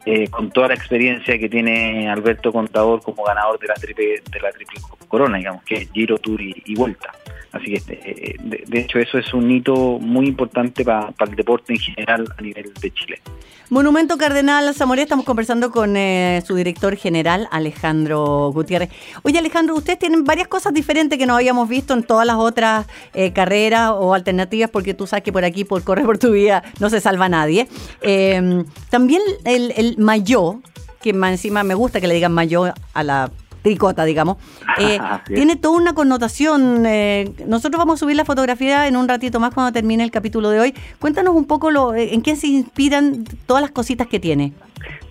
eh, con toda la experiencia que tiene Alberto Contador como ganador de la triple, de la triple corona, digamos, que es Giro, Tour y vuelta. Así que, eh, de, hecho, eso es un hito muy importante para el deporte en general a nivel de Chile. Monumento Cardenal Zamoré, estamos conversando con eh, su director general, Alejandro Gutiérrez. Oye, Alejandro, ustedes tienen varias cosas diferentes que no habíamos visto en todas las otras eh, carreras o alternativas, porque tú sabes que por aquí, por correr por tu vida, no se salva nadie. también el, el mayó, que encima me gusta que le digan mayó a la tricota, digamos, eh, tiene toda una connotación. Eh, nosotros vamos a subir la fotografía en un ratito más cuando termine el capítulo de hoy. Cuéntanos un poco lo, eh, en qué se inspiran todas las cositas que tiene.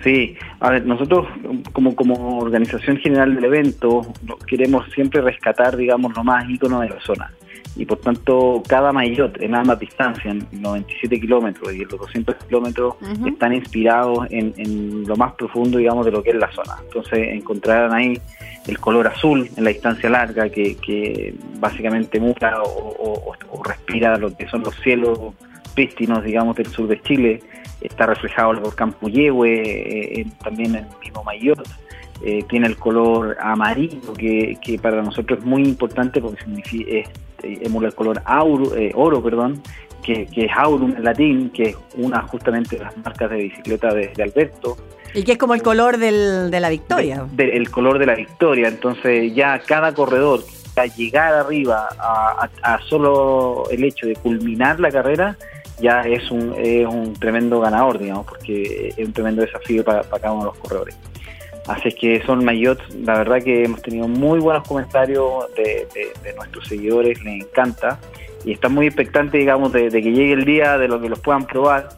Sí, a ver, nosotros como, como organización general del evento queremos siempre rescatar, digamos, lo más ícono de la zona y por tanto cada maillot en ambas distancias, en 97 kilómetros y en los 200 kilómetros, están inspirados en, lo más profundo, digamos, de lo que es la zona. Entonces encontrarán ahí el color azul en la distancia larga que, básicamente muta o, respira lo que son los cielos prístinos, digamos, del sur de Chile. Está reflejado el volcán Puyehue, eh, también el mismo maillot. Eh, tiene el color amarillo que, que, para nosotros es muy importante porque significa, emula el color eh, oro, perdón, que, es aurum en latín, que es una justamente de las marcas de bicicleta de, Alberto. Y que es como el color de la victoria. el color de la victoria. Entonces ya cada corredor, a llegar arriba a, solo el hecho de culminar la carrera, ya es un, es un tremendo ganador, digamos, porque es un tremendo desafío para, cada uno de los corredores. Así que son mayots, la verdad que hemos tenido muy buenos comentarios de, nuestros seguidores, les encanta y están muy expectantes, digamos, de, que llegue el día de lo que los puedan probar.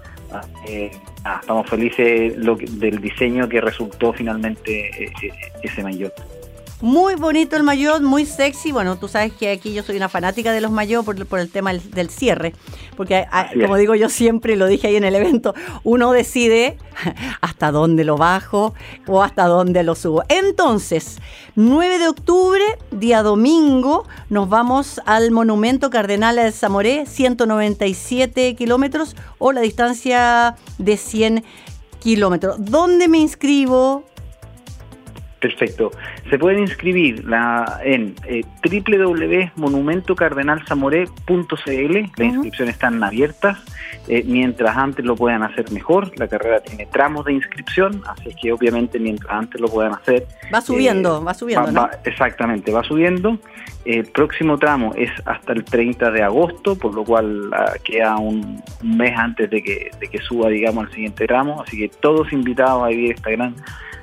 estamos felices del diseño que resultó finalmente eh, eh, ese maillot. Muy bonito el maillot, muy sexy. Bueno, tú sabes que aquí yo soy una fanática de los maillots por, el tema del, cierre. Porque, ah, como digo yo siempre, lo dije ahí en el evento, uno decide hasta dónde lo bajo o hasta dónde lo subo. Entonces, 9 de octubre, día domingo, nos vamos al Monumento Cardenal de Zamoré, 197 kilómetros o la distancia de 100 kilómetros. ¿Dónde me inscribo? Perfecto. Se pueden inscribir la, en eh, www.monumentocardenalzamoré.cl. Las inscripciones están abiertas. Eh, mientras antes lo puedan hacer mejor. La carrera tiene tramos de inscripción, así que obviamente mientras antes lo puedan hacer. Va subiendo, eh, va subiendo. exactamente, va subiendo. El próximo tramo es hasta el 30 de agosto, por lo cual ah, queda un, mes antes de que, de que suba, digamos, al siguiente tramo. Así que todos invitados a vivir esta gran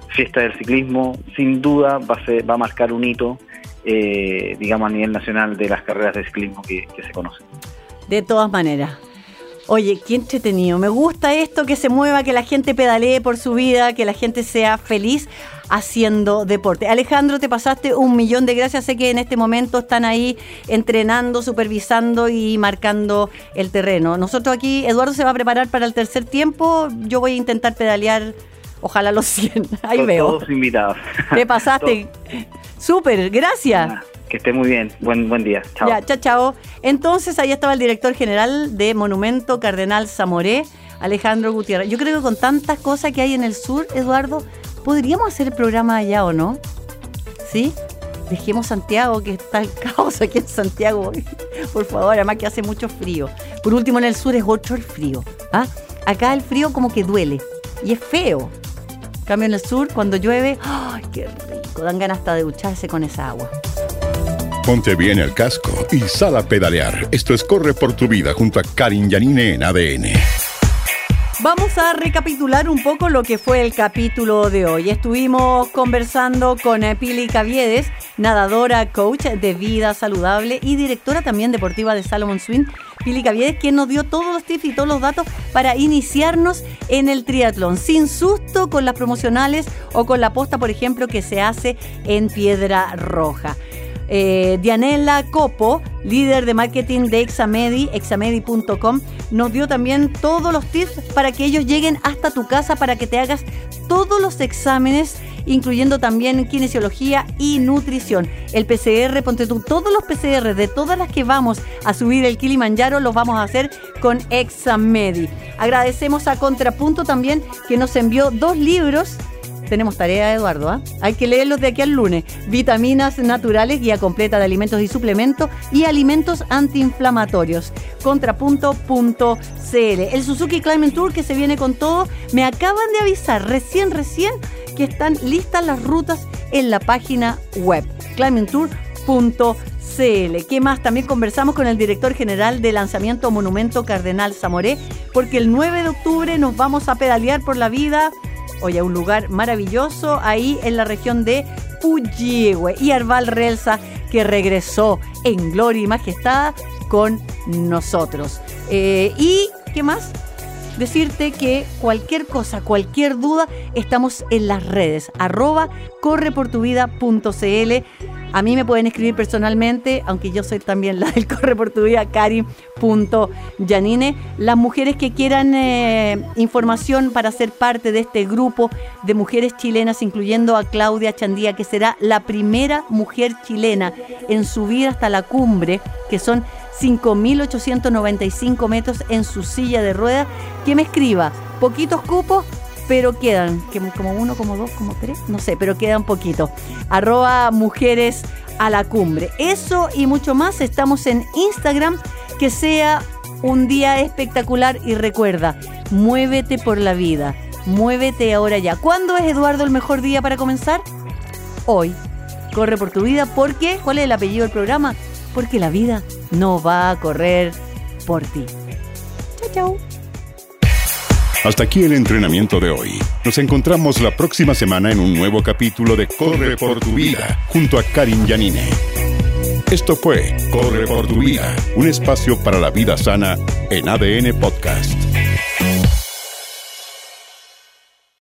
fiesta del ciclismo, sin duda va a, ser, va a marcar un hito, eh, digamos, a nivel nacional de las carreras de ciclismo que, se conocen. De todas maneras. Oye, qué entretenido. Me gusta esto, que se mueva, que la gente pedalee por su vida, que la gente sea feliz haciendo deporte. Alejandro, te pasaste un millón de gracias. Sé que en este momento están ahí entrenando, supervisando y marcando el terreno. Nosotros aquí, Eduardo se va a preparar para el tercer tiempo. Yo voy a intentar pedalear Ojalá los 100. Ahí veo. Todos invitados. Te pasaste. Súper, gracias. que esté muy bien. Buen, buen día. Chao. Ya, chao, chao. Entonces, ahí estaba el director general de Monumento Cardenal Zamoré, Alejandro Gutiérrez. Yo creo que con tantas cosas que hay en el sur, Eduardo, podríamos hacer el programa allá o no. ¿Sí? dejemos Santiago, que está el caos aquí en Santiago. Por favor, además que hace mucho frío. Por último, en el sur es otro el frío. ¿ah? Acá el frío como que duele y es feo. Cambio en el sur, cuando llueve, ¡ay, qué rico! Dan ganas hasta de ducharse con esa agua. Ponte bien el casco y sal a pedalear. Esto es Corre por tu vida junto a Karin Yanine en ADN. Vamos a recapitular un poco lo que fue el capítulo de hoy. Estuvimos conversando con eh, Pili Caviedes, nadadora, coach de vida saludable y directora también deportiva de Salomon Swing. Pili Caviedes, quien nos dio todos los tips y todos los datos para iniciarnos en el triatlón, sin susto con las promocionales o con la posta, por ejemplo, que se hace en Piedra Roja. Eh, Dianela Copo, líder de marketing de Examedi, examedi.com, nos dio también todos los tips para que ellos lleguen hasta tu casa para que te hagas todos los exámenes incluyendo también kinesiología y nutrición. El PCR, ponte tú, todos los PCR de todas las que vamos a subir el Kilimanjaro los vamos a hacer con Examedi. Agradecemos a Contrapunto también que nos envió dos libros tenemos tarea, Eduardo. ¿ah? Hay que leerlos de aquí al lunes. Vitaminas naturales, guía completa de alimentos y suplementos y alimentos antiinflamatorios. Contrapunto.cl. El Suzuki Climbing Tour que se viene con todo. Me acaban de avisar recién, recién que están listas las rutas en la página web. climbingtour.cl. ¿Qué más? También conversamos con el director general de lanzamiento Monumento Cardenal Zamoré, porque el 9 de octubre nos vamos a pedalear por la vida Oye, un lugar maravilloso ahí en la región de Puyehue. Y Arval Relsa, que regresó en gloria y majestad con nosotros. Eh, ¿Y qué más? Decirte que cualquier cosa, cualquier duda, estamos en las redes, arroba correportuvida.cl a mí me pueden escribir personalmente, aunque yo soy también la del Corre por tu Vida, Karin.yanine. Las mujeres que quieran eh, información para ser parte de este grupo de mujeres chilenas, incluyendo a Claudia Chandía, que será la primera mujer chilena en subir hasta la cumbre, que son 5.895 metros en su silla de ruedas, que me escriba poquitos cupos pero quedan, como uno, como dos, como tres, no sé, pero quedan poquito. Arroba mujeres a la cumbre. Eso y mucho más estamos en Instagram. Que sea un día espectacular y recuerda, muévete por la vida, muévete ahora ya. ¿Cuándo es Eduardo el mejor día para comenzar? Hoy. Corre por tu vida porque, ¿cuál es el apellido del programa? Porque la vida no va a correr por ti. Chao, chao. Hasta aquí el entrenamiento de hoy. Nos encontramos la próxima semana en un nuevo capítulo de Corre por tu vida junto a Karin Yanine. Esto fue Corre por tu vida, un espacio para la vida sana en ADN Podcast.